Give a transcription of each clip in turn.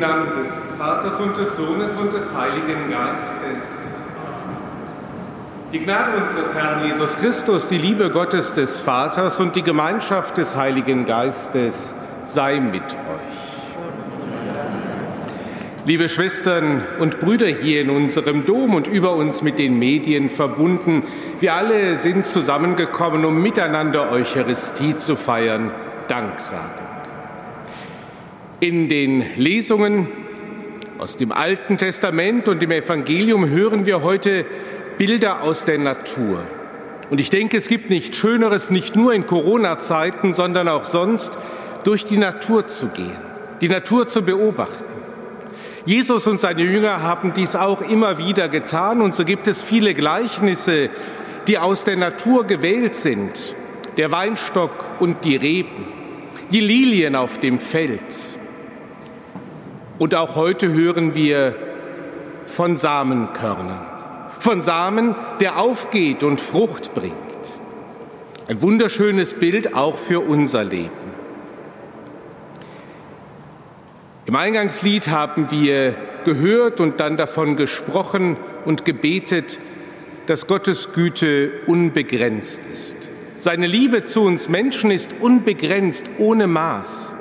Namen des Vaters und des Sohnes und des Heiligen Geistes. Die Gnade unseres Herrn Jesus Christus, die Liebe Gottes des Vaters und die Gemeinschaft des Heiligen Geistes sei mit euch. Liebe Schwestern und Brüder hier in unserem Dom und über uns mit den Medien verbunden, wir alle sind zusammengekommen, um miteinander Eucharistie zu feiern, Danksagung. In den Lesungen aus dem Alten Testament und im Evangelium hören wir heute Bilder aus der Natur. Und ich denke, es gibt nichts Schöneres, nicht nur in Corona-Zeiten, sondern auch sonst, durch die Natur zu gehen, die Natur zu beobachten. Jesus und seine Jünger haben dies auch immer wieder getan und so gibt es viele Gleichnisse, die aus der Natur gewählt sind. Der Weinstock und die Reben, die Lilien auf dem Feld, und auch heute hören wir von Samenkörnern, von Samen, der aufgeht und Frucht bringt. Ein wunderschönes Bild auch für unser Leben. Im Eingangslied haben wir gehört und dann davon gesprochen und gebetet, dass Gottes Güte unbegrenzt ist. Seine Liebe zu uns Menschen ist unbegrenzt, ohne Maß.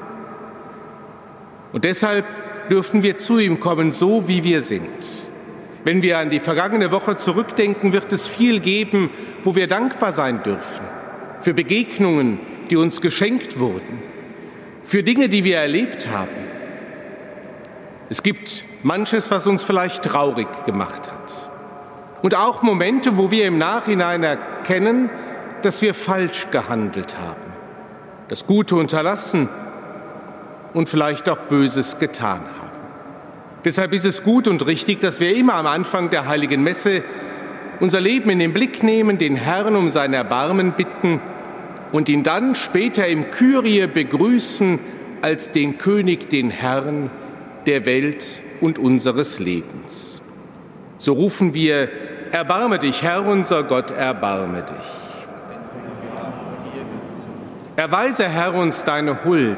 Und deshalb dürfen wir zu ihm kommen, so wie wir sind. Wenn wir an die vergangene Woche zurückdenken, wird es viel geben, wo wir dankbar sein dürfen. Für Begegnungen, die uns geschenkt wurden. Für Dinge, die wir erlebt haben. Es gibt manches, was uns vielleicht traurig gemacht hat. Und auch Momente, wo wir im Nachhinein erkennen, dass wir falsch gehandelt haben, das Gute unterlassen und vielleicht auch Böses getan haben. Deshalb ist es gut und richtig, dass wir immer am Anfang der heiligen Messe unser Leben in den Blick nehmen, den Herrn um sein Erbarmen bitten und ihn dann später im Kyrie begrüßen als den König, den Herrn der Welt und unseres Lebens. So rufen wir, Erbarme dich, Herr unser Gott, erbarme dich. Erweise, Herr, uns deine Huld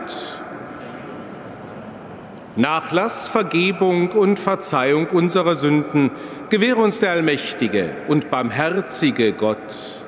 Nachlass, Vergebung und Verzeihung unserer Sünden gewähre uns der allmächtige und barmherzige Gott.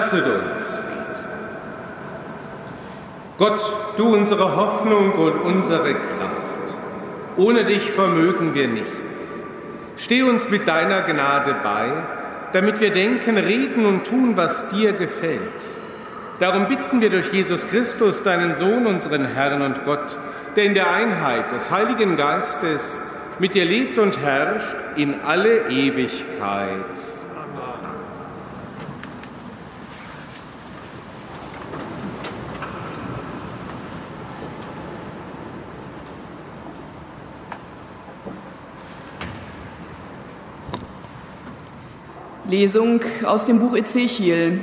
Lasset uns Gott, du unsere Hoffnung und unsere Kraft. Ohne dich vermögen wir nichts. Steh uns mit deiner Gnade bei, damit wir denken, reden und tun, was dir gefällt. Darum bitten wir durch Jesus Christus, deinen Sohn, unseren Herrn und Gott, der in der Einheit des Heiligen Geistes mit dir lebt und herrscht in alle Ewigkeit. Lesung aus dem Buch Ezechiel.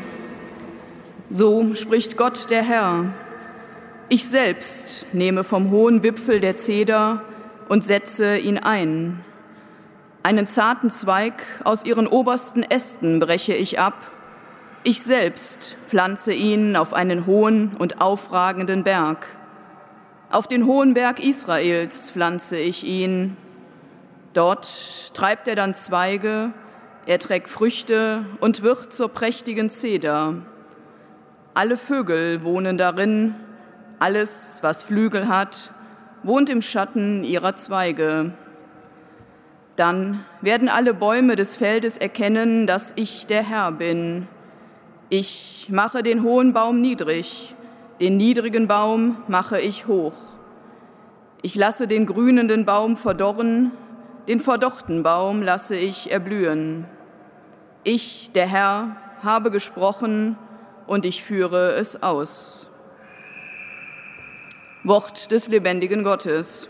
So spricht Gott der Herr. Ich selbst nehme vom hohen Wipfel der Zeder und setze ihn ein. Einen zarten Zweig aus ihren obersten Ästen breche ich ab. Ich selbst pflanze ihn auf einen hohen und aufragenden Berg. Auf den hohen Berg Israels pflanze ich ihn. Dort treibt er dann Zweige, er trägt Früchte und wird zur prächtigen Zeder. Alle Vögel wohnen darin, alles, was Flügel hat, wohnt im Schatten ihrer Zweige. Dann werden alle Bäume des Feldes erkennen, dass ich der Herr bin. Ich mache den hohen Baum niedrig, den niedrigen Baum mache ich hoch. Ich lasse den grünenden Baum verdorren, den verdochten Baum lasse ich erblühen. Ich, der Herr, habe gesprochen und ich führe es aus. Wort des lebendigen Gottes.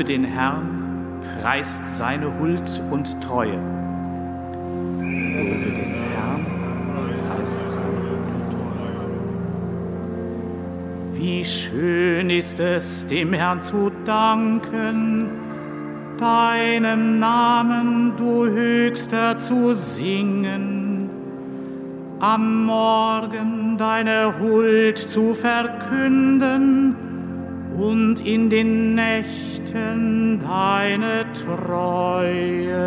Lobe den Herrn, preist seine Huld und Treue. Lobe den Herrn, preist seine Huld und Treue. Wie schön ist es, dem Herrn zu danken, deinem Namen, du Höchster, zu singen, am Morgen deine Huld zu verkünden und in den Nächten Nächten deine Treue.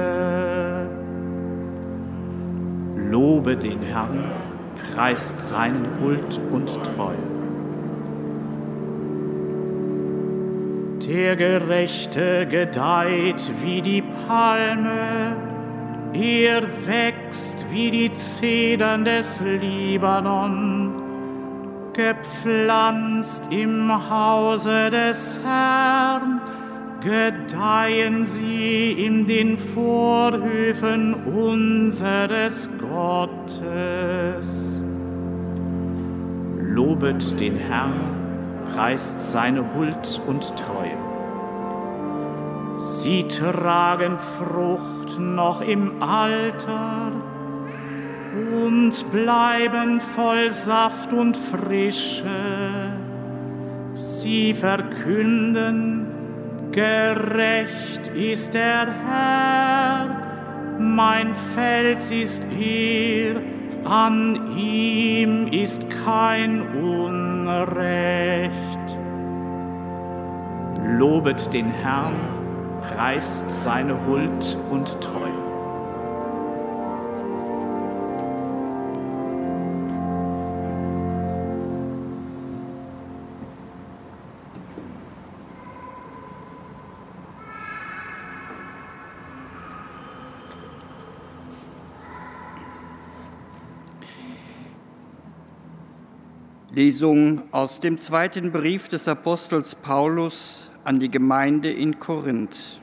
Lobe den Herrn, preist seinen Huld und Treue. Der Gerechte gedeiht wie die Palme, er wächst wie die Zedern des Libanon, gepflanzt im Hause des Herrn, gedeihen sie in den Vorhöfen unseres Gottes. Lobet den Herrn, preist seine Huld und Treue. Sie tragen Frucht noch im Alter und bleiben voll Saft und Frische. Sie verkünden, Gerecht ist der Herr, mein Fels ist er, an ihm ist kein Unrecht. Lobet den Herrn, preist seine Huld und Treue. Lesung aus dem zweiten Brief des Apostels Paulus an die Gemeinde in Korinth.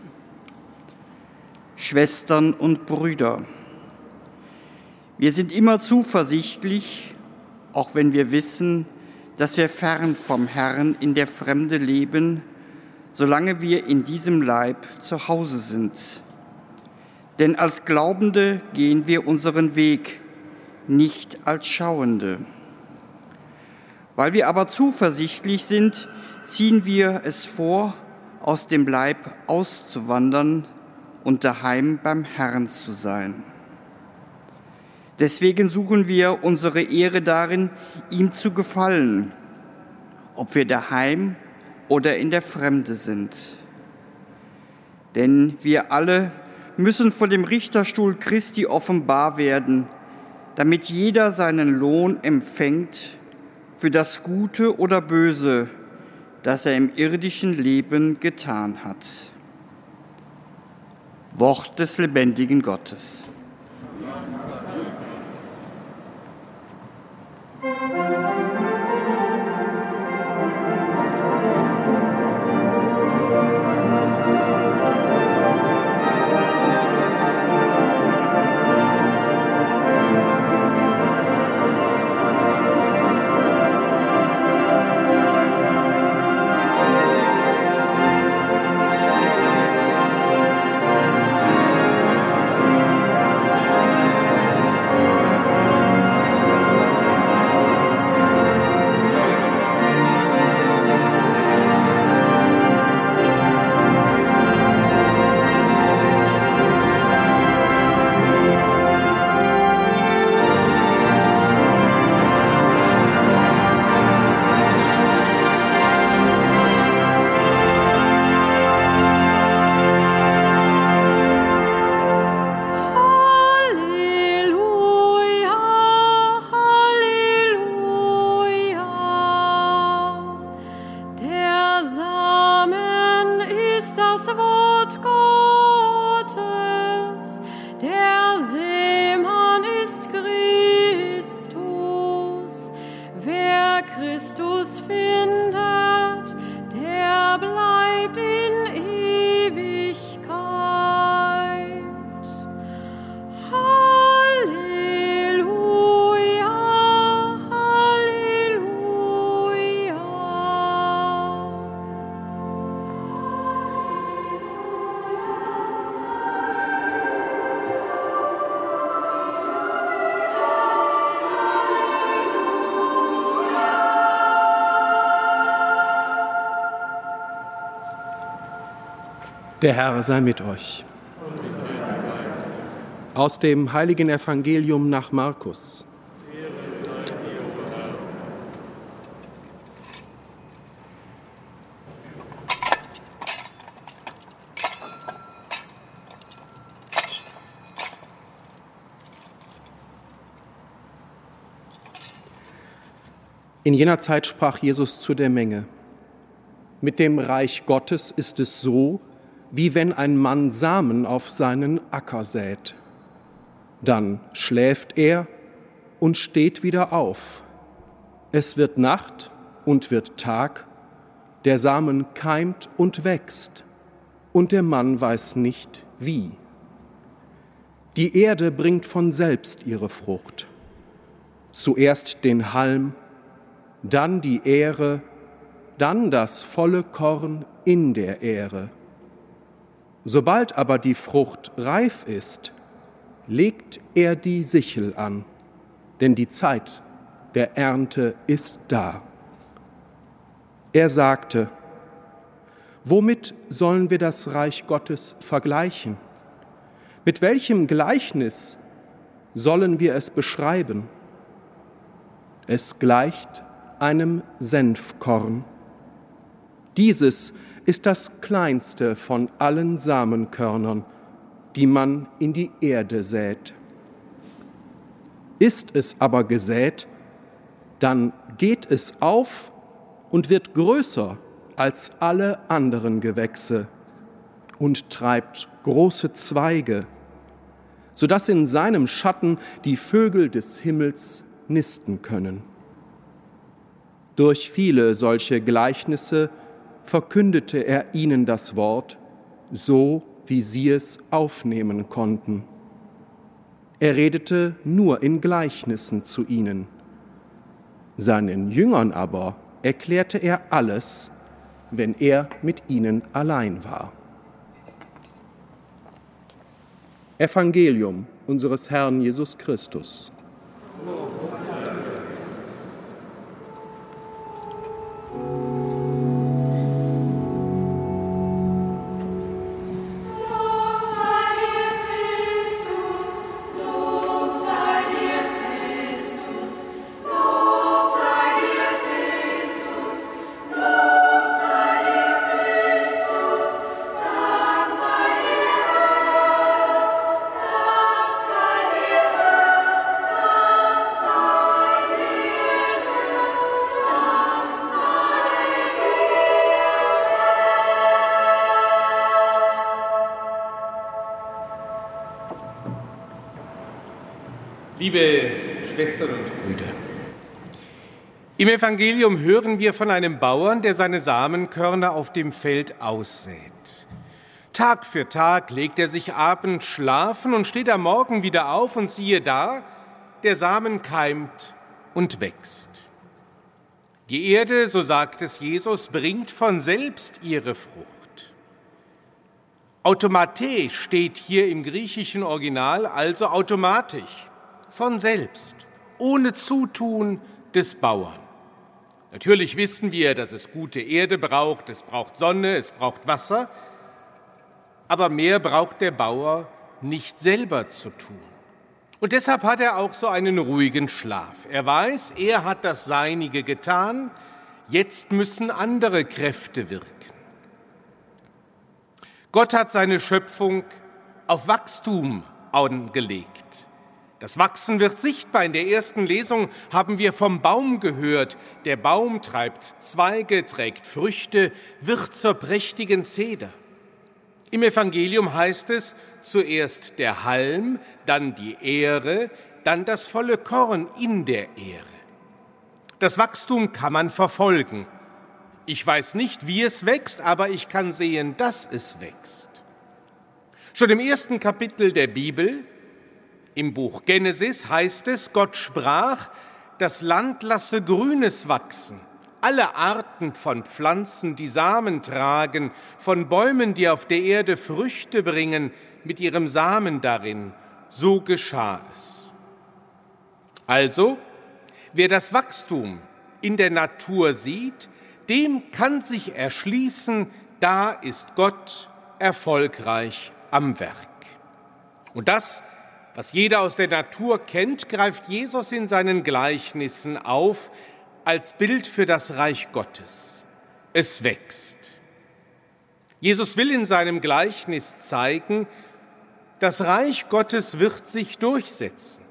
Schwestern und Brüder, wir sind immer zuversichtlich, auch wenn wir wissen, dass wir fern vom Herrn in der Fremde leben, solange wir in diesem Leib zu Hause sind. Denn als Glaubende gehen wir unseren Weg, nicht als Schauende. Weil wir aber zuversichtlich sind, ziehen wir es vor, aus dem Leib auszuwandern und daheim beim Herrn zu sein. Deswegen suchen wir unsere Ehre darin, ihm zu gefallen, ob wir daheim oder in der Fremde sind. Denn wir alle müssen vor dem Richterstuhl Christi offenbar werden, damit jeder seinen Lohn empfängt für das Gute oder Böse, das er im irdischen Leben getan hat. Wort des lebendigen Gottes. Der Herr sei mit euch. Aus dem heiligen Evangelium nach Markus. In jener Zeit sprach Jesus zu der Menge, mit dem Reich Gottes ist es so, wie wenn ein Mann Samen auf seinen Acker sät. Dann schläft er und steht wieder auf. Es wird Nacht und wird Tag, der Samen keimt und wächst, und der Mann weiß nicht wie. Die Erde bringt von selbst ihre Frucht. Zuerst den Halm, dann die Ähre, dann das volle Korn in der Ähre. Sobald aber die Frucht reif ist, legt er die Sichel an, denn die Zeit der Ernte ist da. Er sagte, Womit sollen wir das Reich Gottes vergleichen? Mit welchem Gleichnis sollen wir es beschreiben? Es gleicht einem Senfkorn. Dieses ist das kleinste von allen Samenkörnern, die man in die Erde sät. Ist es aber gesät, dann geht es auf und wird größer als alle anderen Gewächse und treibt große Zweige, so dass in seinem Schatten die Vögel des Himmels nisten können. Durch viele solche Gleichnisse verkündete er ihnen das Wort, so wie sie es aufnehmen konnten. Er redete nur in Gleichnissen zu ihnen. Seinen Jüngern aber erklärte er alles, wenn er mit ihnen allein war. Evangelium unseres Herrn Jesus Christus. Liebe im Evangelium hören wir von einem Bauern, der seine Samenkörner auf dem Feld aussät. Tag für Tag legt er sich abends schlafen und steht am Morgen wieder auf und siehe da, der Samen keimt und wächst. Die Erde, so sagt es Jesus, bringt von selbst ihre Frucht. Automate steht hier im griechischen Original, also automatisch, von selbst, ohne Zutun des Bauern. Natürlich wissen wir, dass es gute Erde braucht, es braucht Sonne, es braucht Wasser, aber mehr braucht der Bauer nicht selber zu tun. Und deshalb hat er auch so einen ruhigen Schlaf. Er weiß, er hat das Seinige getan, jetzt müssen andere Kräfte wirken. Gott hat seine Schöpfung auf Wachstum angelegt. Das Wachsen wird sichtbar. In der ersten Lesung haben wir vom Baum gehört. Der Baum treibt Zweige, trägt Früchte, wird zur prächtigen Zeder. Im Evangelium heißt es zuerst der Halm, dann die Ähre, dann das volle Korn in der Ähre. Das Wachstum kann man verfolgen. Ich weiß nicht, wie es wächst, aber ich kann sehen, dass es wächst. Schon im ersten Kapitel der Bibel, im Buch Genesis, heißt es, Gott sprach, das Land lasse Grünes wachsen alle Arten von Pflanzen, die Samen tragen, von Bäumen, die auf der Erde Früchte bringen, mit ihrem Samen darin, so geschah es. Also, wer das Wachstum in der Natur sieht, dem kann sich erschließen, da ist Gott erfolgreich am Werk. Und das, was jeder aus der Natur kennt, greift Jesus in seinen Gleichnissen auf, als Bild für das Reich Gottes. Es wächst. Jesus will in seinem Gleichnis zeigen, das Reich Gottes wird sich durchsetzen.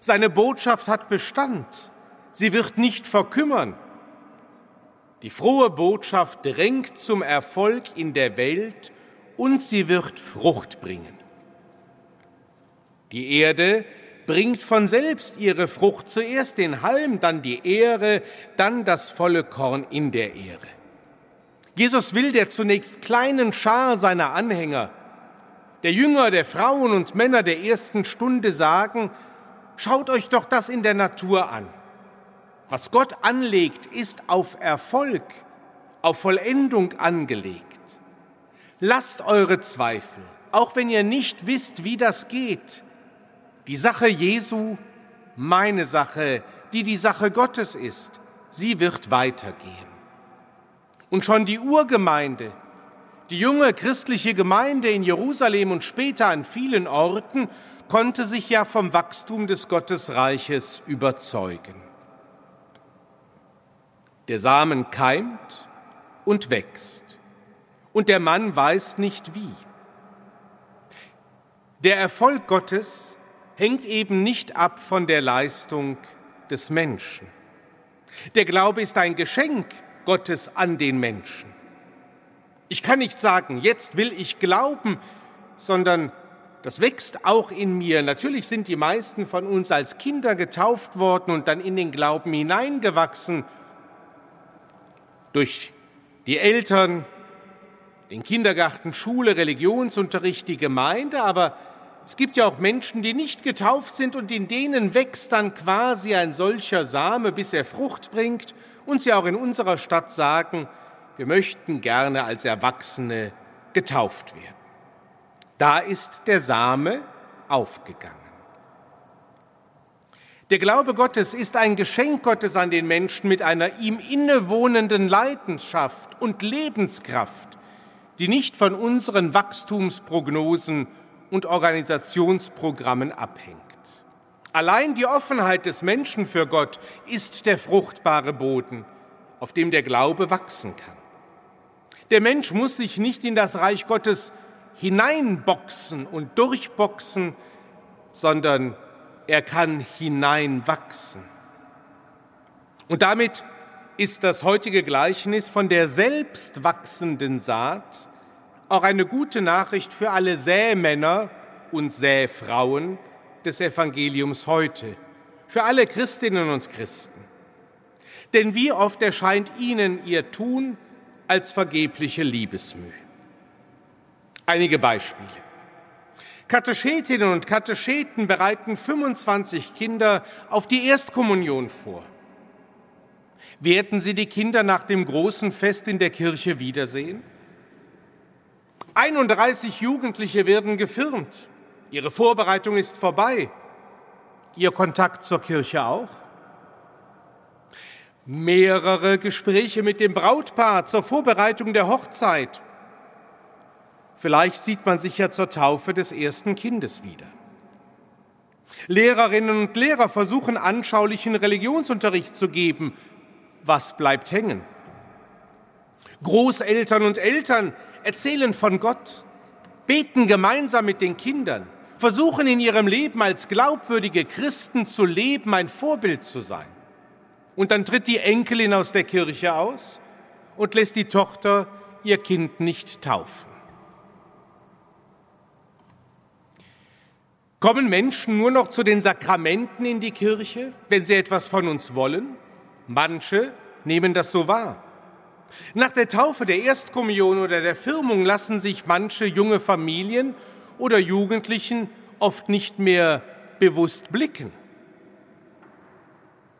Seine Botschaft hat Bestand. Sie wird nicht verkümmern. Die frohe Botschaft drängt zum Erfolg in der Welt und sie wird Frucht bringen. Die Erde bringt von selbst ihre Frucht, zuerst den Halm, dann die Ehre, dann das volle Korn in der Ehre. Jesus will der zunächst kleinen Schar seiner Anhänger, der Jünger, der Frauen und Männer der ersten Stunde sagen, schaut euch doch das in der Natur an. Was Gott anlegt, ist auf Erfolg, auf Vollendung angelegt. Lasst eure Zweifel, auch wenn ihr nicht wisst, wie das geht, die Sache Jesu, meine Sache, die die Sache Gottes ist, sie wird weitergehen. Und schon die Urgemeinde, die junge christliche Gemeinde in Jerusalem und später an vielen Orten konnte sich ja vom Wachstum des Gottesreiches überzeugen. Der Samen keimt und wächst, und der Mann weiß nicht wie. Der Erfolg Gottes hängt eben nicht ab von der Leistung des Menschen. Der Glaube ist ein Geschenk Gottes an den Menschen. Ich kann nicht sagen, jetzt will ich glauben, sondern das wächst auch in mir. Natürlich sind die meisten von uns als Kinder getauft worden und dann in den Glauben hineingewachsen durch die Eltern, den Kindergarten, Schule, Religionsunterricht, die Gemeinde, aber es gibt ja auch Menschen, die nicht getauft sind und in denen wächst dann quasi ein solcher Same, bis er Frucht bringt und sie auch in unserer Stadt sagen, wir möchten gerne als Erwachsene getauft werden. Da ist der Same aufgegangen. Der Glaube Gottes ist ein Geschenk Gottes an den Menschen mit einer ihm innewohnenden Leidenschaft und Lebenskraft, die nicht von unseren Wachstumsprognosen und Organisationsprogrammen abhängt. Allein die Offenheit des Menschen für Gott ist der fruchtbare Boden, auf dem der Glaube wachsen kann. Der Mensch muss sich nicht in das Reich Gottes hineinboxen und durchboxen, sondern er kann hineinwachsen. Und damit ist das heutige Gleichnis von der selbst wachsenden Saat auch eine gute Nachricht für alle Sämänner und Säfrauen des Evangeliums heute für alle Christinnen und Christen. Denn wie oft erscheint ihnen ihr Tun als vergebliche Liebesmüh. Einige Beispiele. Katechetinnen und Katecheten bereiten 25 Kinder auf die Erstkommunion vor. Werden Sie die Kinder nach dem großen Fest in der Kirche wiedersehen? 31 Jugendliche werden gefirmt. Ihre Vorbereitung ist vorbei. Ihr Kontakt zur Kirche auch? Mehrere Gespräche mit dem Brautpaar zur Vorbereitung der Hochzeit. Vielleicht sieht man sich ja zur Taufe des ersten Kindes wieder. Lehrerinnen und Lehrer versuchen anschaulichen Religionsunterricht zu geben. Was bleibt hängen? Großeltern und Eltern erzählen von Gott, beten gemeinsam mit den Kindern, versuchen in ihrem Leben als glaubwürdige Christen zu leben, ein Vorbild zu sein. Und dann tritt die Enkelin aus der Kirche aus und lässt die Tochter ihr Kind nicht taufen. Kommen Menschen nur noch zu den Sakramenten in die Kirche, wenn sie etwas von uns wollen? Manche nehmen das so wahr. Nach der Taufe, der Erstkommunion oder der Firmung lassen sich manche junge Familien oder Jugendlichen oft nicht mehr bewusst blicken.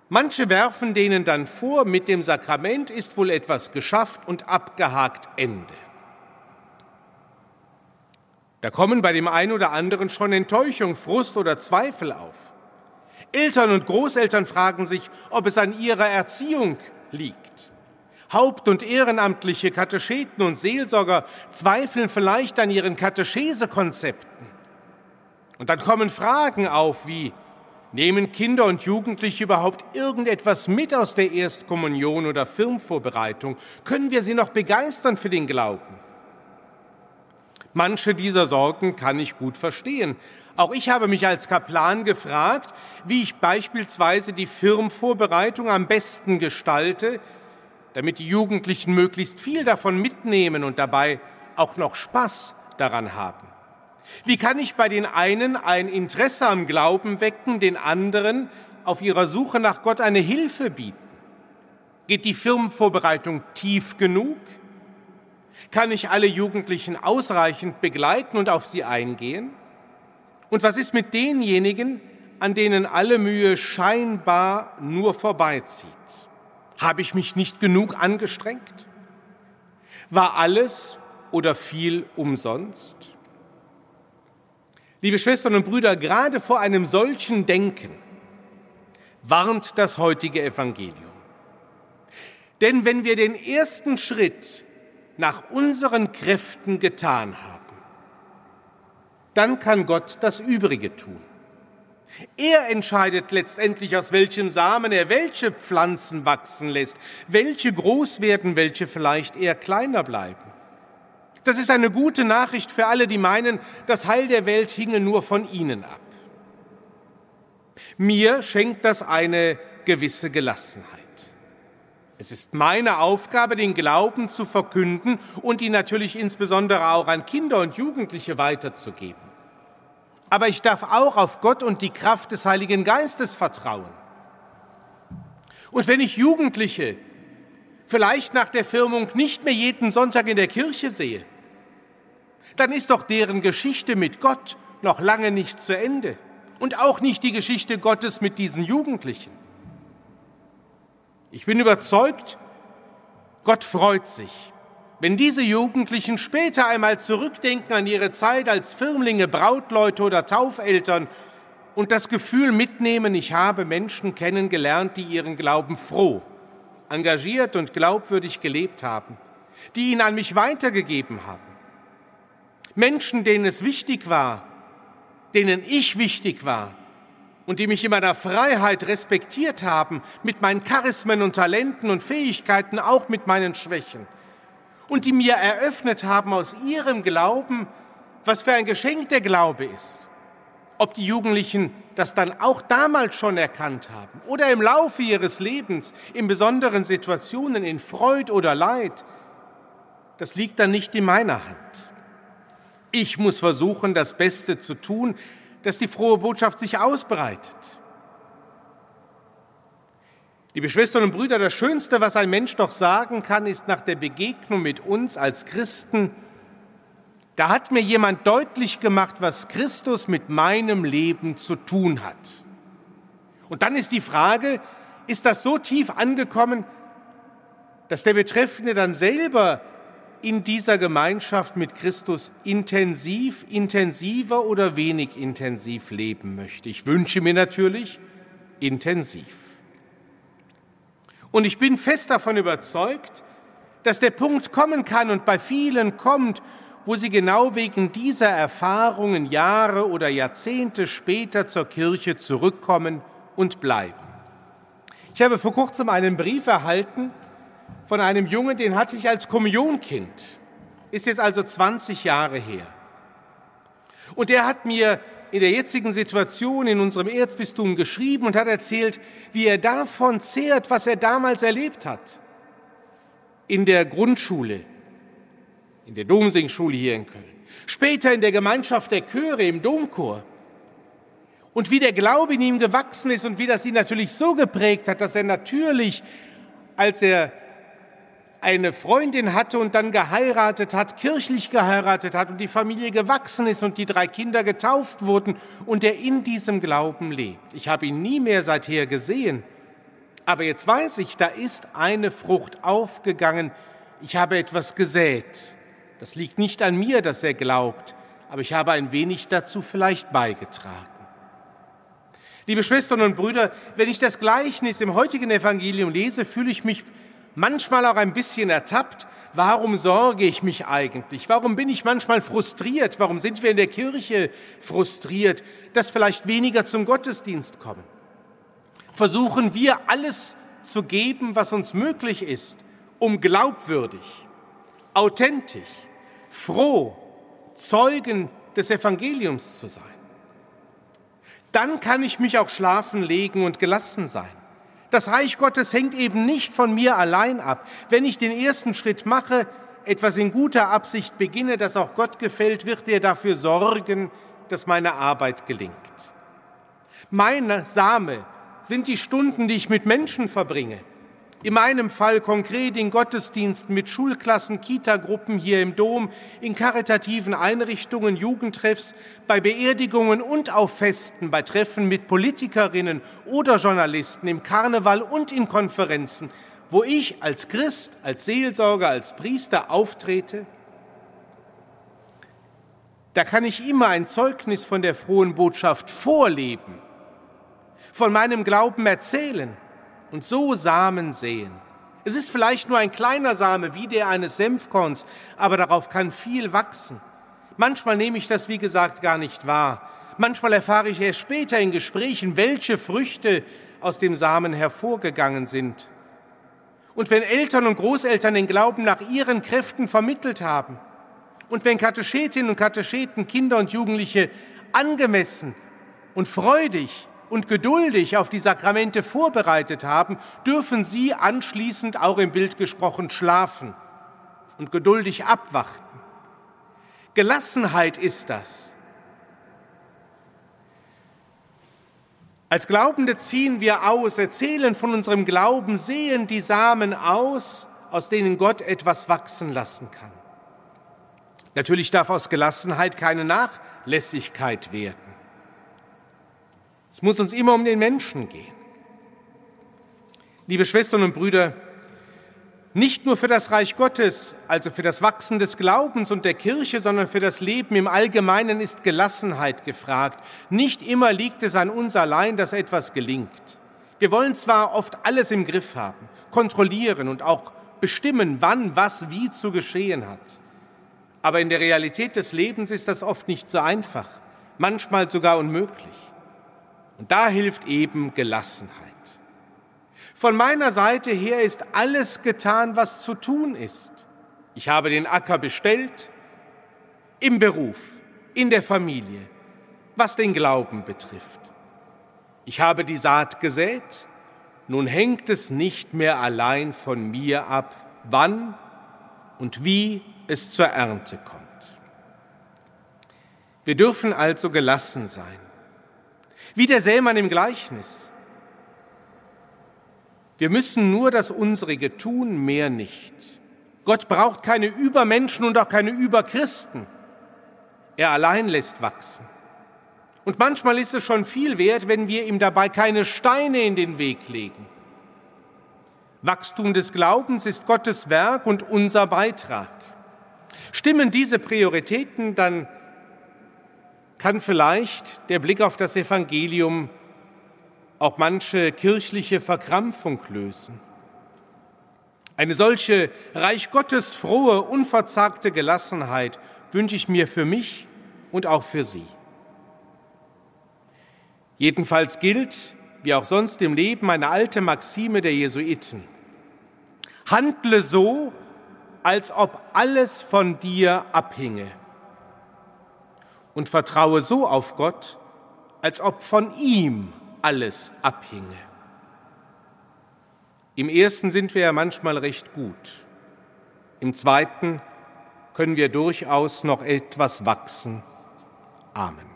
Manche werfen denen dann vor, mit dem Sakrament ist wohl etwas geschafft und abgehakt Ende. Da kommen bei dem einen oder anderen schon Enttäuschung, Frust oder Zweifel auf. Eltern und Großeltern fragen sich, ob es an ihrer Erziehung liegt. Haupt- und ehrenamtliche Katecheten und Seelsorger zweifeln vielleicht an ihren Katechesekonzepten. Und dann kommen Fragen auf wie, nehmen Kinder und Jugendliche überhaupt irgendetwas mit aus der Erstkommunion oder Firmvorbereitung? Können wir sie noch begeistern für den Glauben? Manche dieser Sorgen kann ich gut verstehen. Auch ich habe mich als Kaplan gefragt, wie ich beispielsweise die Firmvorbereitung am besten gestalte, damit die Jugendlichen möglichst viel davon mitnehmen und dabei auch noch Spaß daran haben? Wie kann ich bei den einen ein Interesse am Glauben wecken, den anderen auf ihrer Suche nach Gott eine Hilfe bieten? Geht die Firmenvorbereitung tief genug? Kann ich alle Jugendlichen ausreichend begleiten und auf sie eingehen? Und was ist mit denjenigen, an denen alle Mühe scheinbar nur vorbeizieht? Habe ich mich nicht genug angestrengt? War alles oder viel umsonst? Liebe Schwestern und Brüder, gerade vor einem solchen Denken warnt das heutige Evangelium. Denn wenn wir den ersten Schritt nach unseren Kräften getan haben, dann kann Gott das Übrige tun. Er entscheidet letztendlich, aus welchem Samen er welche Pflanzen wachsen lässt, welche groß werden, welche vielleicht eher kleiner bleiben. Das ist eine gute Nachricht für alle, die meinen, das Heil der Welt hinge nur von ihnen ab. Mir schenkt das eine gewisse Gelassenheit. Es ist meine Aufgabe, den Glauben zu verkünden und ihn natürlich insbesondere auch an Kinder und Jugendliche weiterzugeben. Aber ich darf auch auf Gott und die Kraft des Heiligen Geistes vertrauen. Und wenn ich Jugendliche vielleicht nach der Firmung nicht mehr jeden Sonntag in der Kirche sehe, dann ist doch deren Geschichte mit Gott noch lange nicht zu Ende und auch nicht die Geschichte Gottes mit diesen Jugendlichen. Ich bin überzeugt, Gott freut sich, wenn diese Jugendlichen später einmal zurückdenken an ihre Zeit als Firmlinge, Brautleute oder Taufeltern und das Gefühl mitnehmen, ich habe Menschen kennengelernt, die ihren Glauben froh, engagiert und glaubwürdig gelebt haben, die ihn an mich weitergegeben haben. Menschen, denen es wichtig war, denen ich wichtig war und die mich in meiner Freiheit respektiert haben, mit meinen Charismen und Talenten und Fähigkeiten, auch mit meinen Schwächen und die mir eröffnet haben aus ihrem Glauben, was für ein Geschenk der Glaube ist. Ob die Jugendlichen das dann auch damals schon erkannt haben oder im Laufe ihres Lebens in besonderen Situationen in Freud oder Leid, das liegt dann nicht in meiner Hand. Ich muss versuchen, das Beste zu tun, dass die frohe Botschaft sich ausbreitet. Liebe Schwestern und Brüder, das Schönste, was ein Mensch doch sagen kann, ist nach der Begegnung mit uns als Christen, da hat mir jemand deutlich gemacht, was Christus mit meinem Leben zu tun hat. Und dann ist die Frage, ist das so tief angekommen, dass der Betreffende dann selber in dieser Gemeinschaft mit Christus intensiv, intensiver oder wenig intensiv leben möchte. Ich wünsche mir natürlich intensiv. Und ich bin fest davon überzeugt, dass der Punkt kommen kann und bei vielen kommt, wo sie genau wegen dieser Erfahrungen Jahre oder Jahrzehnte später zur Kirche zurückkommen und bleiben. Ich habe vor kurzem einen Brief erhalten von einem Jungen, den hatte ich als Kommunionkind, ist jetzt also 20 Jahre her. Und der hat mir in der jetzigen Situation in unserem Erzbistum geschrieben und hat erzählt, wie er davon zehrt, was er damals erlebt hat. In der Grundschule, in der Domsingschule hier in Köln, später in der Gemeinschaft der Chöre im Domchor. Und wie der Glaube in ihm gewachsen ist und wie das ihn natürlich so geprägt hat, dass er natürlich, als er eine Freundin hatte und dann geheiratet hat, kirchlich geheiratet hat und die Familie gewachsen ist und die drei Kinder getauft wurden und er in diesem Glauben lebt. Ich habe ihn nie mehr seither gesehen, aber jetzt weiß ich, da ist eine Frucht aufgegangen, ich habe etwas gesät. Das liegt nicht an mir, dass er glaubt, aber ich habe ein wenig dazu vielleicht beigetragen. Liebe Schwestern und Brüder, wenn ich das Gleichnis im heutigen Evangelium lese, fühle ich mich manchmal auch ein bisschen ertappt. Warum sorge ich mich eigentlich? Warum bin ich manchmal frustriert? Warum sind wir in der Kirche frustriert, dass vielleicht weniger zum Gottesdienst kommen? Versuchen wir alles zu geben, was uns möglich ist, um glaubwürdig, authentisch, froh Zeugen des Evangeliums zu sein. Dann kann ich mich auch schlafen legen und gelassen sein. Das Reich Gottes hängt eben nicht von mir allein ab. Wenn ich den ersten Schritt mache, etwas in guter Absicht beginne, das auch Gott gefällt, wird er dafür sorgen, dass meine Arbeit gelingt. Meine Same sind die Stunden, die ich mit Menschen verbringe. In meinem Fall konkret in Gottesdiensten mit Schulklassen, Kitagruppen hier im Dom, in karitativen Einrichtungen, Jugendtreffs, bei Beerdigungen und auf Festen, bei Treffen mit Politikerinnen oder Journalisten, im Karneval und in Konferenzen, wo ich als Christ, als Seelsorger, als Priester auftrete. Da kann ich immer ein Zeugnis von der frohen Botschaft vorleben, von meinem Glauben erzählen und so Samen säen. Es ist vielleicht nur ein kleiner Same wie der eines Senfkorns, aber darauf kann viel wachsen. Manchmal nehme ich das, wie gesagt, gar nicht wahr. Manchmal erfahre ich erst später in Gesprächen, welche Früchte aus dem Samen hervorgegangen sind. Und wenn Eltern und Großeltern den Glauben nach ihren Kräften vermittelt haben, und wenn Katechetinnen und Katecheten Kinder und Jugendliche angemessen und freudig und geduldig auf die Sakramente vorbereitet haben, dürfen sie anschließend auch im Bild gesprochen schlafen und geduldig abwarten. Gelassenheit ist das. Als Glaubende ziehen wir aus, erzählen von unserem Glauben, sehen die Samen aus, aus denen Gott etwas wachsen lassen kann. Natürlich darf aus Gelassenheit keine Nachlässigkeit werden. Es muss uns immer um den Menschen gehen. Liebe Schwestern und Brüder, nicht nur für das Reich Gottes, also für das Wachsen des Glaubens und der Kirche, sondern für das Leben im Allgemeinen ist Gelassenheit gefragt. Nicht immer liegt es an uns allein, dass etwas gelingt. Wir wollen zwar oft alles im Griff haben, kontrollieren und auch bestimmen, wann was wie zu geschehen hat. Aber in der Realität des Lebens ist das oft nicht so einfach, manchmal sogar unmöglich. Und da hilft eben Gelassenheit. Von meiner Seite her ist alles getan, was zu tun ist. Ich habe den Acker bestellt, im Beruf, in der Familie, was den Glauben betrifft. Ich habe die Saat gesät, nun hängt es nicht mehr allein von mir ab, wann und wie es zur Ernte kommt. Wir dürfen also gelassen sein Wie der Sämann im Gleichnis. Wir müssen nur das Unsrige tun, mehr nicht. Gott braucht keine Übermenschen und auch keine Überchristen. Er allein lässt wachsen. Und manchmal ist es schon viel wert, wenn wir ihm dabei keine Steine in den Weg legen. Wachstum des Glaubens ist Gottes Werk und unser Beitrag. Stimmen diese Prioritäten, dann kann vielleicht der Blick auf das Evangelium auch manche kirchliche Verkrampfung lösen. Eine solche Reich Gottes frohe, unverzagte Gelassenheit wünsche ich mir für mich und auch für Sie. Jedenfalls gilt, wie auch sonst im Leben, eine alte Maxime der Jesuiten. Handle so, als ob alles von dir abhinge. Und vertraue so auf Gott, als ob von ihm alles abhinge. Im ersten sind wir ja manchmal recht gut. Im zweiten können wir durchaus noch etwas wachsen. Amen.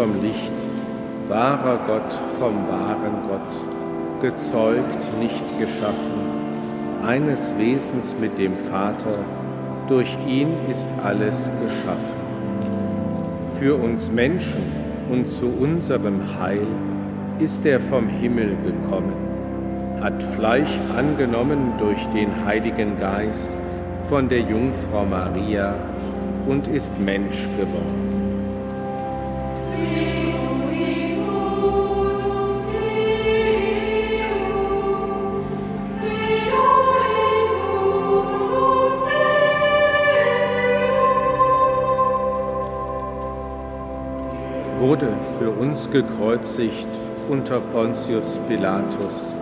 vom Licht, wahrer Gott vom wahren Gott gezeugt, nicht geschaffen, eines Wesens mit dem Vater, durch ihn ist alles geschaffen. Für uns Menschen und zu unserem Heil ist er vom Himmel gekommen, hat Fleisch angenommen durch den Heiligen Geist von der Jungfrau Maria und ist Mensch geworden. Uns gekreuzigt unter Pontius Pilatus,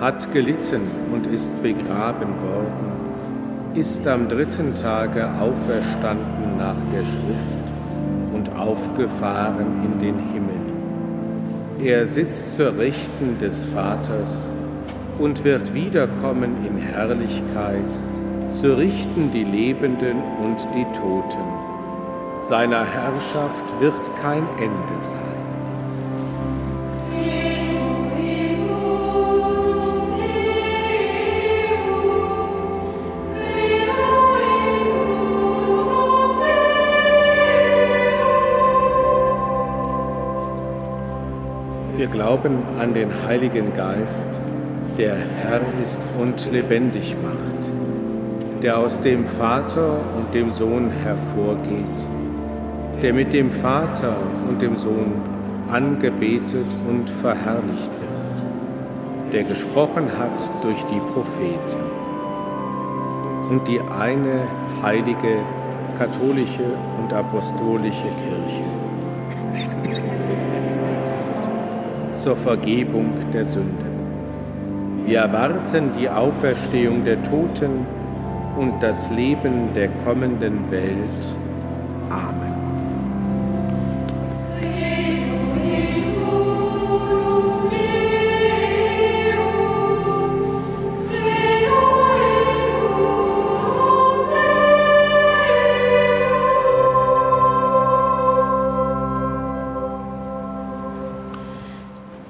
hat gelitten und ist begraben worden, ist am dritten Tage auferstanden nach der Schrift und aufgefahren in den Himmel. Er sitzt zur Rechten des Vaters und wird wiederkommen in Herrlichkeit, zu richten die Lebenden und die Toten seiner Herrschaft wird kein Ende sein. Glauben an den Heiligen Geist, der Herr ist und lebendig macht, der aus dem Vater und dem Sohn hervorgeht der mit dem Vater und dem Sohn angebetet und verherrlicht wird, der gesprochen hat durch die Propheten und die eine heilige, katholische und apostolische Kirche zur Vergebung der Sünden. Wir erwarten die Auferstehung der Toten und das Leben der kommenden Welt.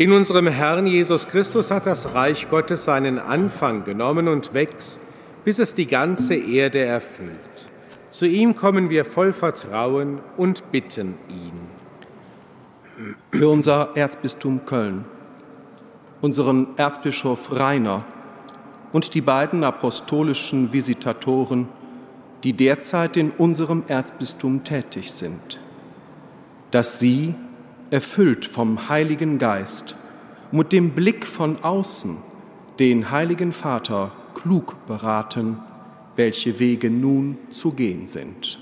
In unserem Herrn Jesus Christus hat das Reich Gottes seinen Anfang genommen und wächst, bis es die ganze Erde erfüllt. Zu ihm kommen wir voll Vertrauen und bitten ihn. Für unser Erzbistum Köln, unseren Erzbischof Rainer und die beiden apostolischen Visitatoren, die derzeit in unserem Erzbistum tätig sind, dass sie erfüllt vom Heiligen Geist, mit dem Blick von außen den Heiligen Vater klug beraten, welche Wege nun zu gehen sind.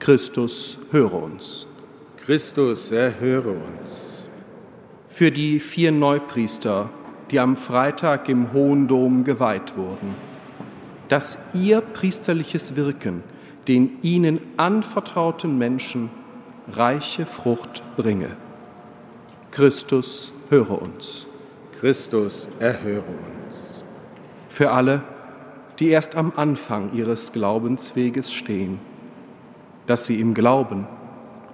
Christus, höre uns. Christus, erhöre uns. Für die vier Neupriester, die am Freitag im Hohen Dom geweiht wurden, dass ihr priesterliches Wirken den ihnen anvertrauten Menschen reiche Frucht bringe. Christus, höre uns. Christus, erhöre uns. Für alle, die erst am Anfang ihres Glaubensweges stehen, dass sie im Glauben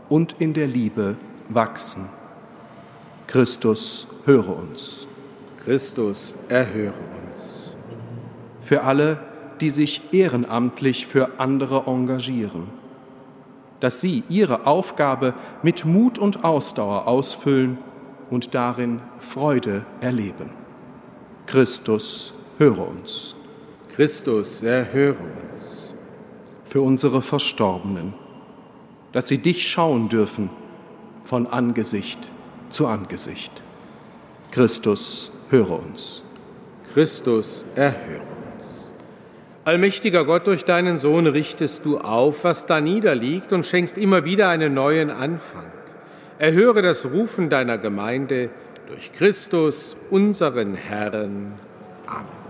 und in der Liebe wachsen. Christus, höre uns. Christus, erhöre uns. Für alle, die sich ehrenamtlich für andere engagieren dass sie ihre Aufgabe mit Mut und Ausdauer ausfüllen und darin Freude erleben. Christus, höre uns. Christus, erhöre uns. Für unsere Verstorbenen, dass sie dich schauen dürfen von Angesicht zu Angesicht. Christus, höre uns. Christus, erhöre uns. Allmächtiger Gott, durch deinen Sohn richtest du auf, was da niederliegt und schenkst immer wieder einen neuen Anfang. Erhöre das Rufen deiner Gemeinde durch Christus, unseren Herrn. Amen.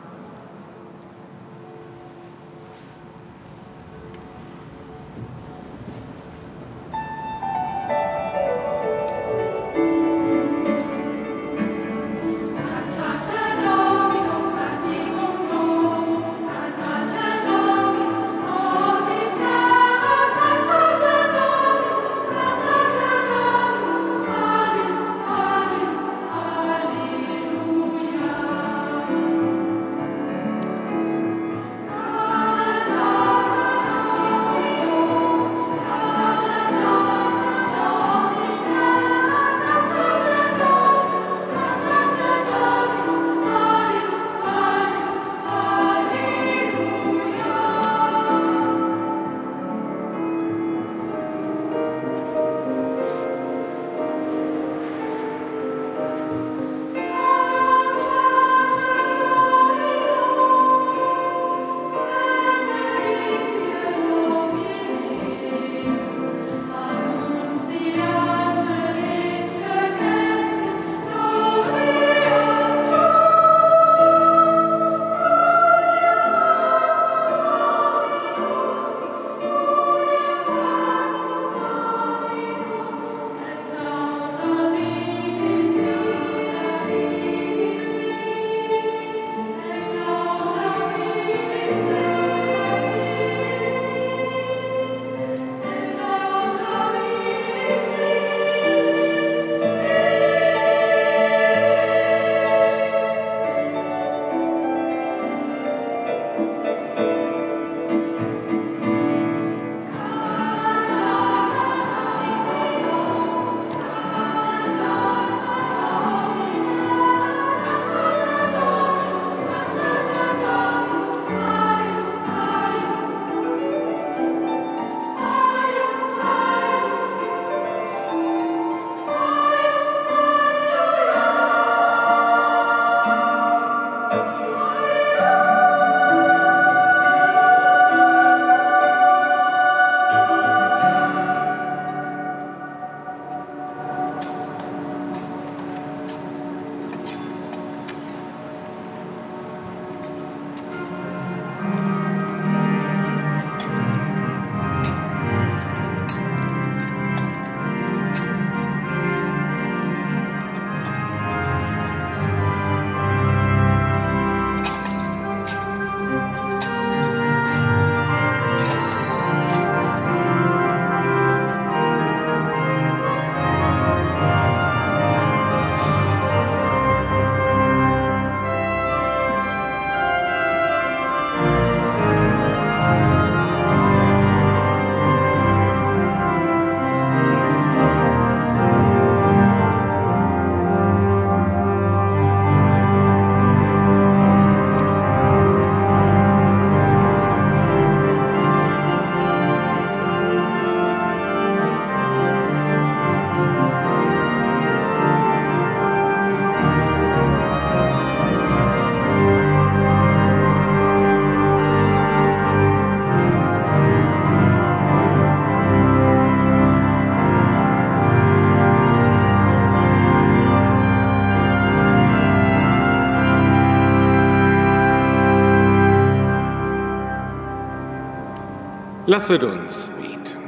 Lasset uns beten.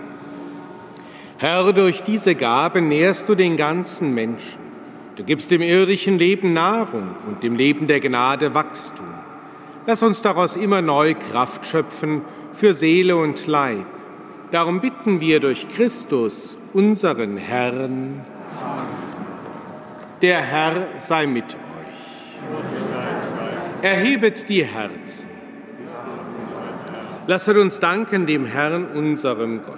Herr, durch diese Gaben nährst du den ganzen Menschen. Du gibst dem irdischen Leben Nahrung und dem Leben der Gnade Wachstum. Lass uns daraus immer neu Kraft schöpfen für Seele und Leib. Darum bitten wir durch Christus, unseren Herrn. Der Herr sei mit euch. Erhebet die Herzen. Lasset uns danken dem Herrn, unserem Gott.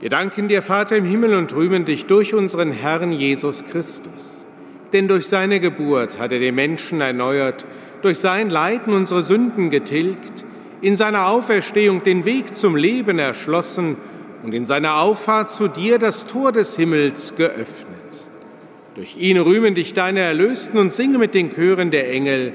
Wir danken dir, Vater im Himmel, und rühmen dich durch unseren Herrn Jesus Christus. Denn durch seine Geburt hat er den Menschen erneuert, durch sein Leiden unsere Sünden getilgt, in seiner Auferstehung den Weg zum Leben erschlossen und in seiner Auffahrt zu dir das Tor des Himmels geöffnet. Durch ihn rühmen dich deine Erlösten und singen mit den Chören der Engel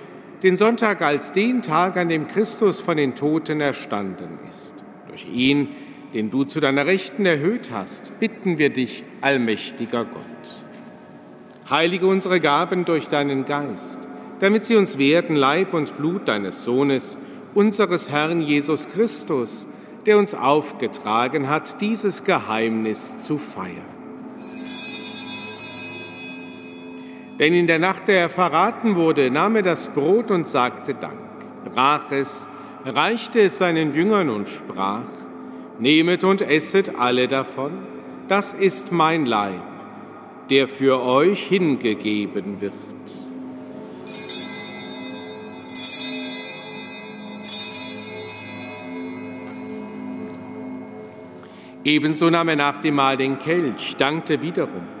den Sonntag als den Tag, an dem Christus von den Toten erstanden ist. Durch ihn, den du zu deiner Rechten erhöht hast, bitten wir dich, allmächtiger Gott. Heilige unsere Gaben durch deinen Geist, damit sie uns werden Leib und Blut deines Sohnes, unseres Herrn Jesus Christus, der uns aufgetragen hat, dieses Geheimnis zu feiern. Denn in der Nacht, der er verraten wurde, nahm er das Brot und sagte Dank, brach es, reichte es seinen Jüngern und sprach, Nehmet und esset alle davon, das ist mein Leib, der für euch hingegeben wird. Ebenso nahm er nach dem Mahl den Kelch, dankte wiederum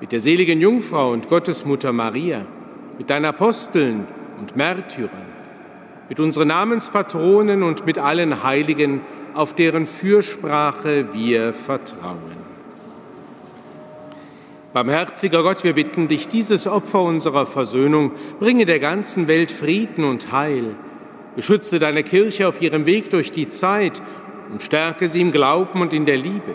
mit der seligen Jungfrau und Gottesmutter Maria, mit deinen Aposteln und Märtyrern, mit unseren Namenspatronen und mit allen Heiligen, auf deren Fürsprache wir vertrauen. Barmherziger Gott, wir bitten dich, dieses Opfer unserer Versöhnung bringe der ganzen Welt Frieden und Heil. Beschütze deine Kirche auf ihrem Weg durch die Zeit und stärke sie im Glauben und in der Liebe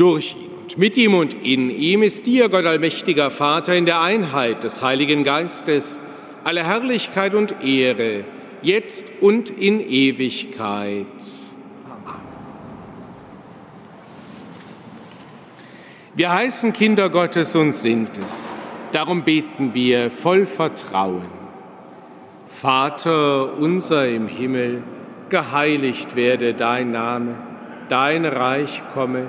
Durch ihn und mit ihm und in ihm ist dir, Gott allmächtiger Vater, in der Einheit des Heiligen Geistes alle Herrlichkeit und Ehre, jetzt und in Ewigkeit. Amen. Wir heißen Kinder Gottes und sind es. Darum beten wir voll Vertrauen. Vater unser im Himmel, geheiligt werde dein Name, dein Reich komme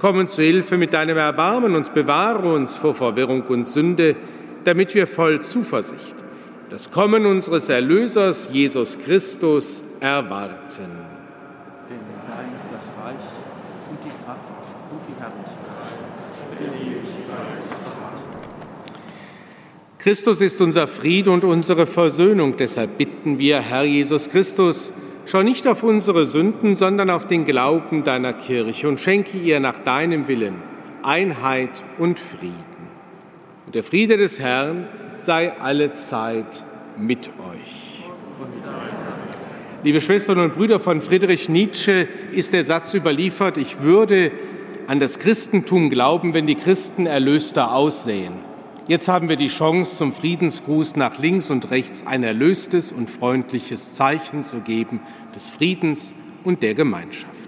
Komm uns zu Hilfe mit deinem Erbarmen und bewahre uns vor Verwirrung und Sünde, damit wir voll Zuversicht das Kommen unseres Erlösers Jesus Christus erwarten. Christus ist unser Friede und unsere Versöhnung. Deshalb bitten wir, Herr Jesus Christus, Schau nicht auf unsere Sünden, sondern auf den Glauben deiner Kirche und schenke ihr nach deinem Willen Einheit und Frieden. Und der Friede des Herrn sei alle Zeit mit euch. Liebe Schwestern und Brüder, von Friedrich Nietzsche ist der Satz überliefert, ich würde an das Christentum glauben, wenn die Christen erlöster aussehen. Jetzt haben wir die Chance, zum Friedensgruß nach links und rechts ein erlöstes und freundliches Zeichen zu geben des Friedens und der Gemeinschaft.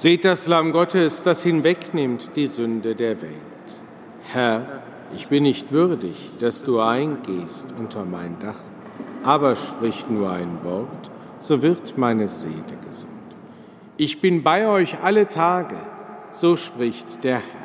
Seht das Lamm Gottes, das hinwegnimmt die Sünde der Welt. Herr, ich bin nicht würdig, dass du eingehst unter mein Dach, aber sprich nur ein Wort, so wird meine Seele gesund. Ich bin bei euch alle Tage, so spricht der Herr.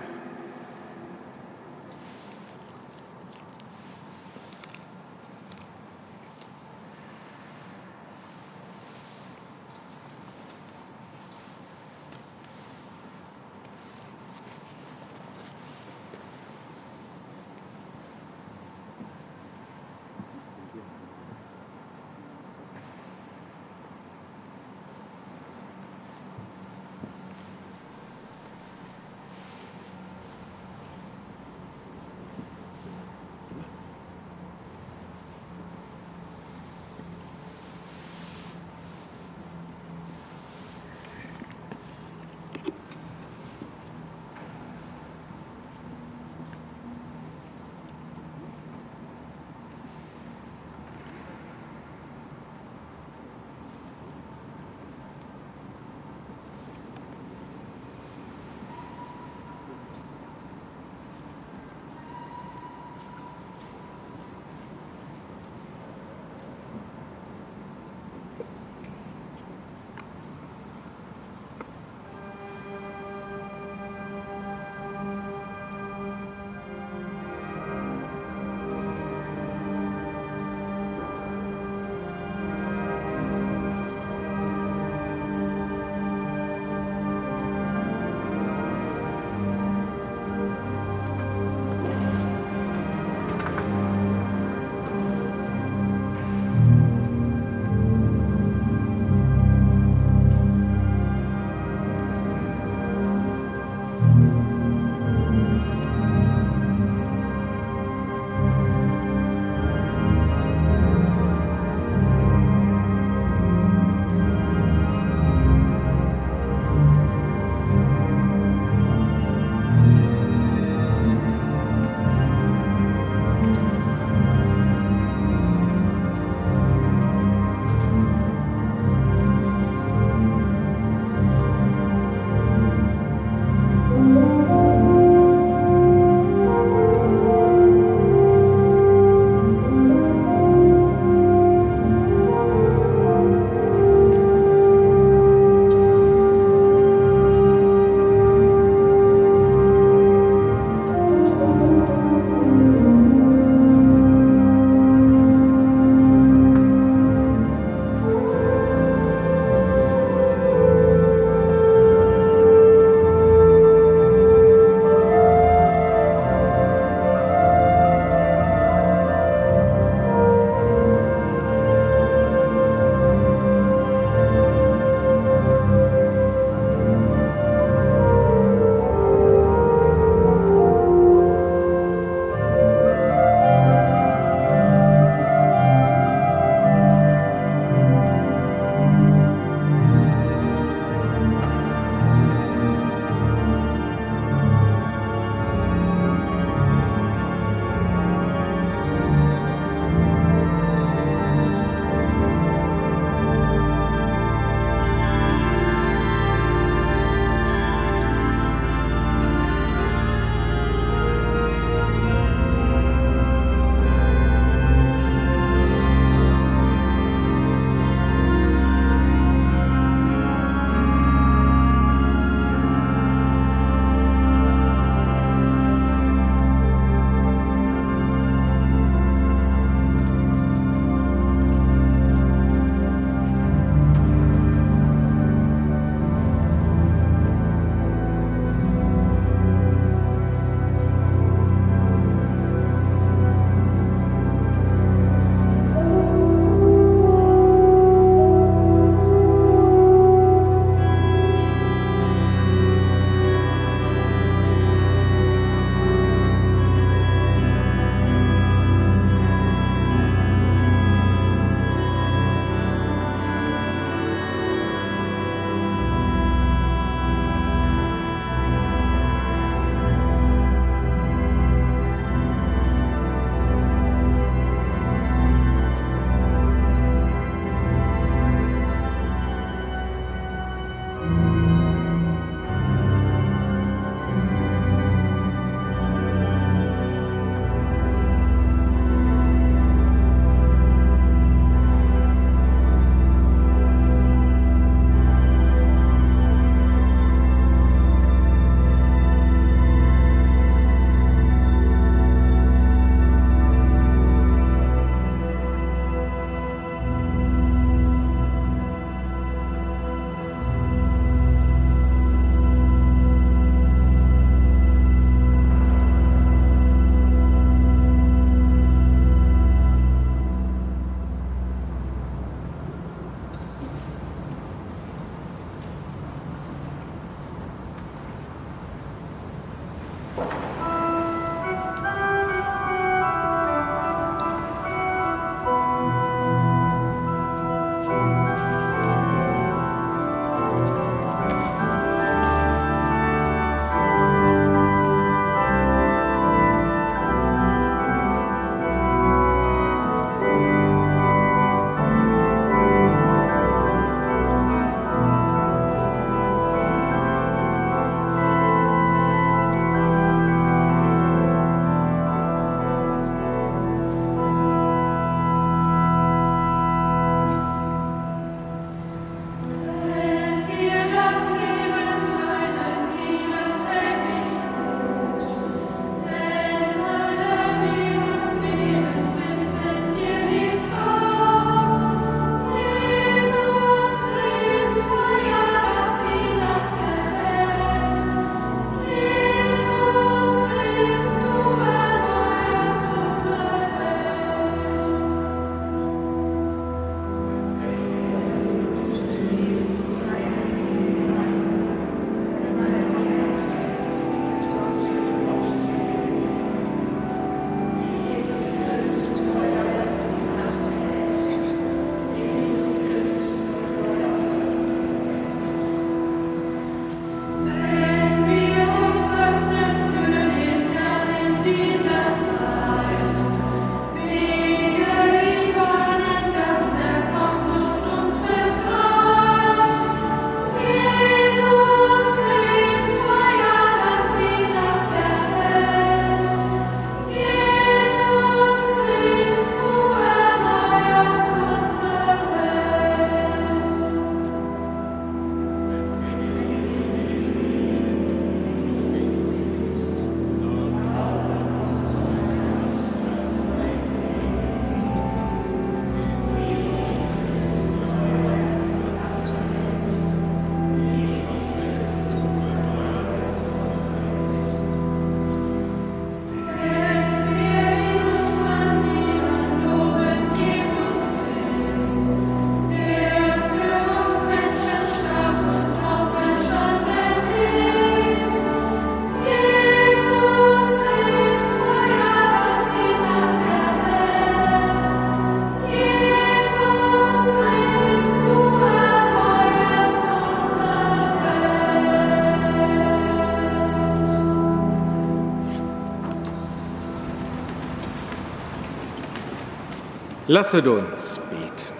Lasset uns beten.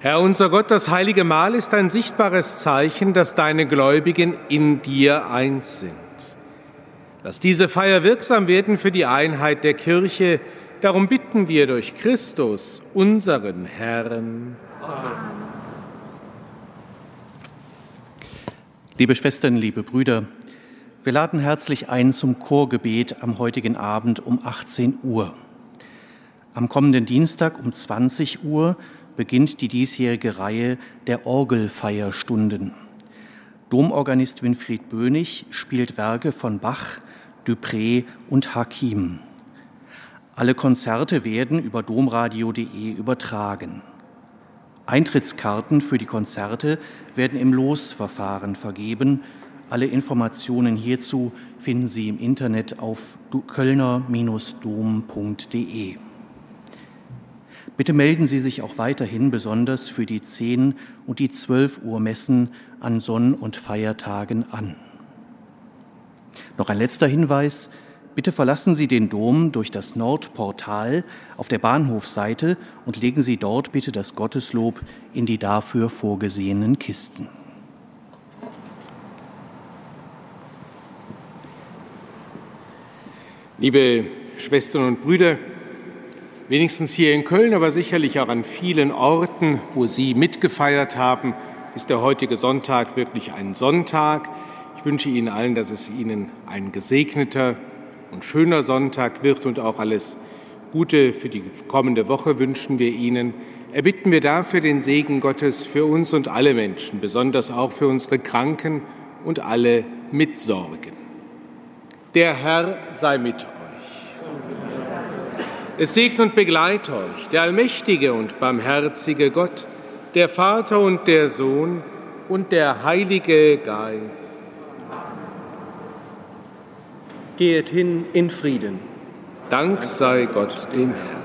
Herr unser Gott, das heilige Mahl ist ein sichtbares Zeichen, dass deine Gläubigen in dir eins sind. Lass diese Feier wirksam werden für die Einheit der Kirche. Darum bitten wir durch Christus, unseren Herrn. Amen. Liebe Schwestern, liebe Brüder, wir laden herzlich ein zum Chorgebet am heutigen Abend um 18 Uhr. Am kommenden Dienstag um 20 Uhr beginnt die diesjährige Reihe der Orgelfeierstunden. Domorganist Winfried Bönig spielt Werke von Bach, Dupré und Hakim. Alle Konzerte werden über domradio.de übertragen. Eintrittskarten für die Konzerte werden im Losverfahren vergeben. Alle Informationen hierzu finden Sie im Internet auf kölner-dom.de. Bitte melden Sie sich auch weiterhin besonders für die 10 und die 12 Uhr Messen an Sonn- und Feiertagen an. Noch ein letzter Hinweis. Bitte verlassen Sie den Dom durch das Nordportal auf der Bahnhofseite und legen Sie dort bitte das Gotteslob in die dafür vorgesehenen Kisten. Liebe Schwestern und Brüder, Wenigstens hier in Köln, aber sicherlich auch an vielen Orten, wo Sie mitgefeiert haben, ist der heutige Sonntag wirklich ein Sonntag. Ich wünsche Ihnen allen, dass es Ihnen ein gesegneter und schöner Sonntag wird und auch alles Gute für die kommende Woche wünschen wir Ihnen. Erbitten wir dafür den Segen Gottes für uns und alle Menschen, besonders auch für unsere Kranken und alle mit Sorgen. Der Herr sei mit euch. Es segne und begleite euch der allmächtige und barmherzige Gott, der Vater und der Sohn und der Heilige Geist. Geht hin in Frieden. Dank sei Gott dem Herrn.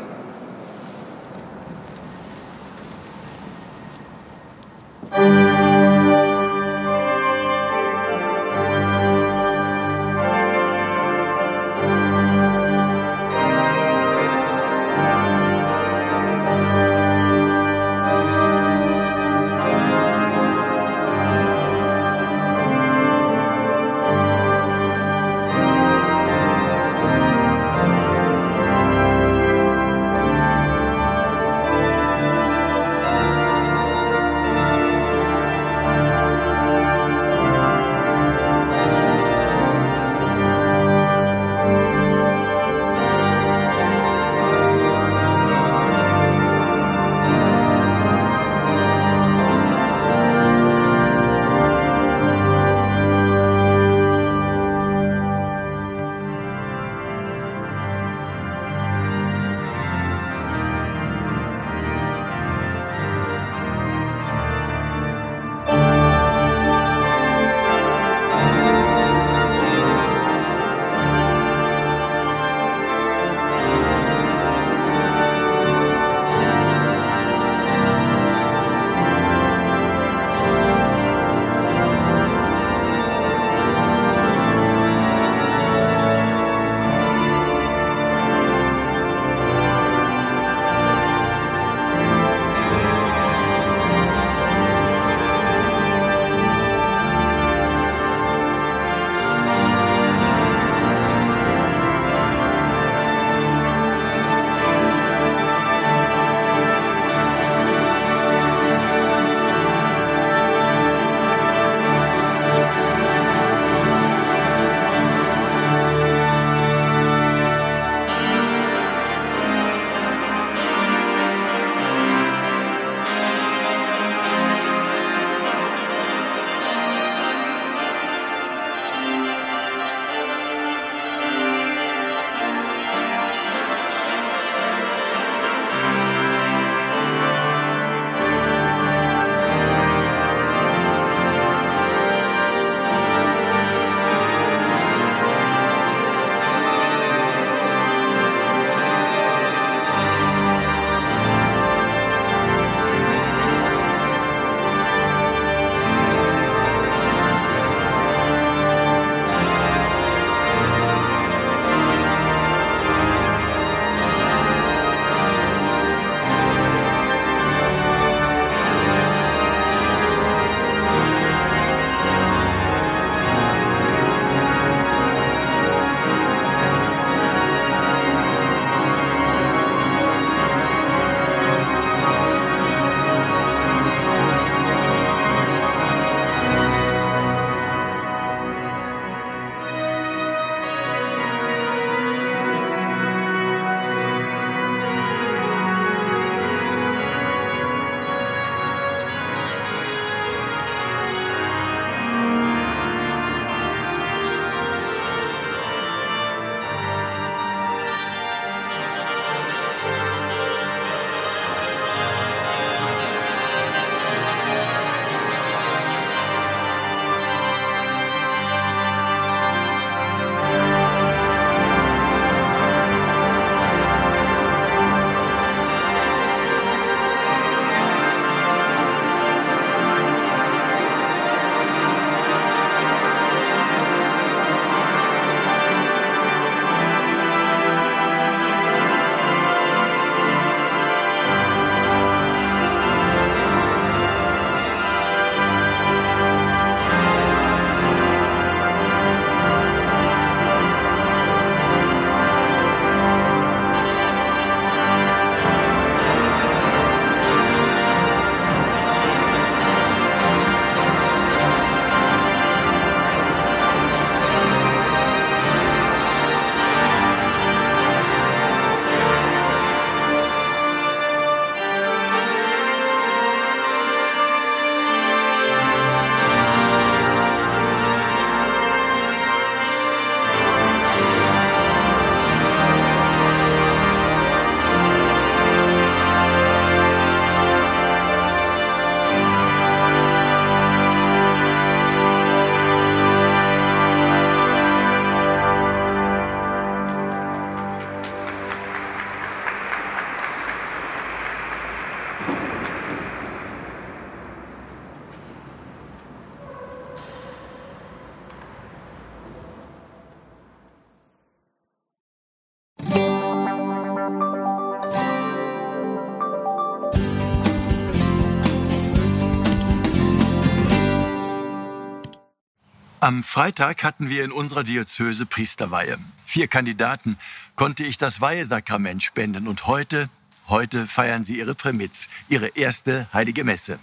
Am Freitag hatten wir in unserer Diözese Priesterweihe. Vier Kandidaten konnte ich das Weihesakrament spenden und heute, heute feiern sie ihre Prämitz, ihre erste heilige Messe.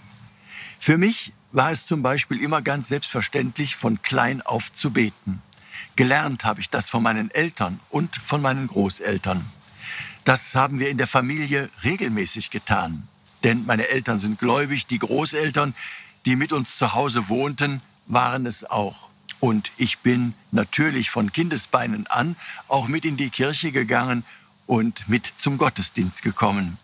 Für mich war es zum Beispiel immer ganz selbstverständlich, von klein auf zu beten. Gelernt habe ich das von meinen Eltern und von meinen Großeltern. Das haben wir in der Familie regelmäßig getan. Denn meine Eltern sind gläubig, die Großeltern, die mit uns zu Hause wohnten, waren es auch. Und ich bin natürlich von Kindesbeinen an auch mit in die Kirche gegangen und mit zum Gottesdienst gekommen.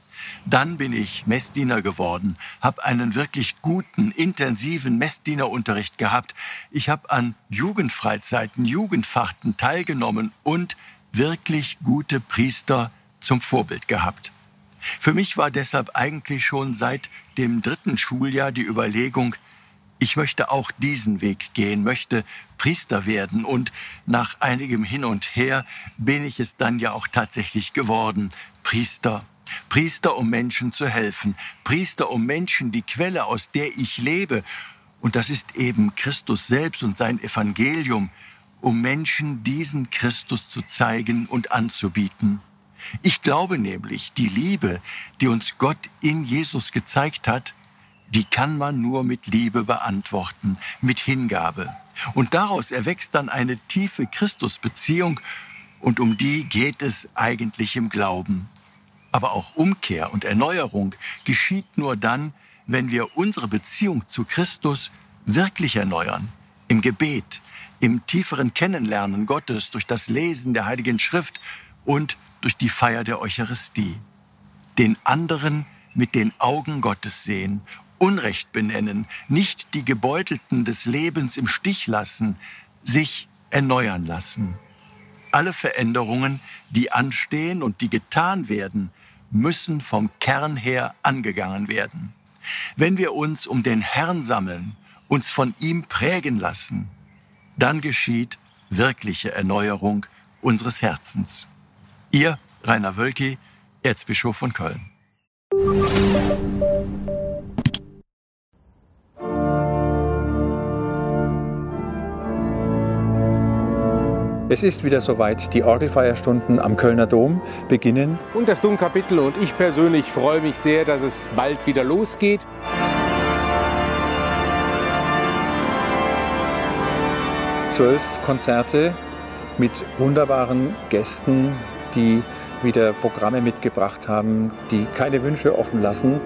Dann bin ich Messdiener geworden, habe einen wirklich guten, intensiven Messdienerunterricht gehabt. Ich habe an Jugendfreizeiten, Jugendfachten teilgenommen und wirklich gute Priester zum Vorbild gehabt. Für mich war deshalb eigentlich schon seit dem dritten Schuljahr die Überlegung, ich möchte auch diesen Weg gehen, möchte Priester werden. Und nach einigem Hin und Her bin ich es dann ja auch tatsächlich geworden. Priester. Priester, um Menschen zu helfen. Priester, um Menschen die Quelle, aus der ich lebe. Und das ist eben Christus selbst und sein Evangelium, um Menschen diesen Christus zu zeigen und anzubieten. Ich glaube nämlich, die Liebe, die uns Gott in Jesus gezeigt hat, die kann man nur mit Liebe beantworten, mit Hingabe. Und daraus erwächst dann eine tiefe Christusbeziehung und um die geht es eigentlich im Glauben. Aber auch Umkehr und Erneuerung geschieht nur dann, wenn wir unsere Beziehung zu Christus wirklich erneuern, im Gebet, im tieferen Kennenlernen Gottes durch das Lesen der Heiligen Schrift und durch die Feier der Eucharistie. Den anderen mit den Augen Gottes sehen Unrecht benennen, nicht die Gebeutelten des Lebens im Stich lassen, sich erneuern lassen. Alle Veränderungen, die anstehen und die getan werden, müssen vom Kern her angegangen werden. Wenn wir uns um den Herrn sammeln, uns von ihm prägen lassen, dann geschieht wirkliche Erneuerung unseres Herzens. Ihr Rainer Wölki, Erzbischof von Köln. Es ist wieder soweit. Die Orgelfeierstunden am Kölner Dom beginnen. Und das Domkapitel und ich persönlich freue mich sehr, dass es bald wieder losgeht. Zwölf Konzerte mit wunderbaren Gästen, die wieder Programme mitgebracht haben, die keine Wünsche offen lassen.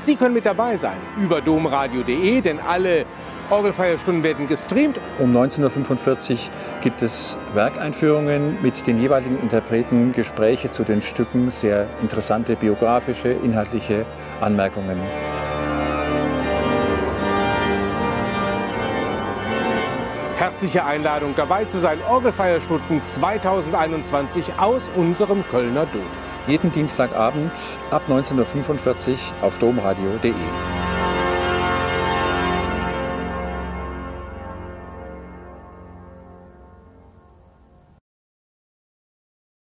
Und Sie können mit dabei sein über domradio.de, denn alle Orgelfeierstunden werden gestreamt. Um 19.45 Uhr gibt es Werkeinführungen mit den jeweiligen Interpreten, Gespräche zu den Stücken, sehr interessante biografische, inhaltliche Anmerkungen. Herzliche Einladung dabei zu sein. Orgelfeierstunden 2021 aus unserem Kölner Dom jeden Dienstagabend ab 19.45 Uhr auf domradio.de.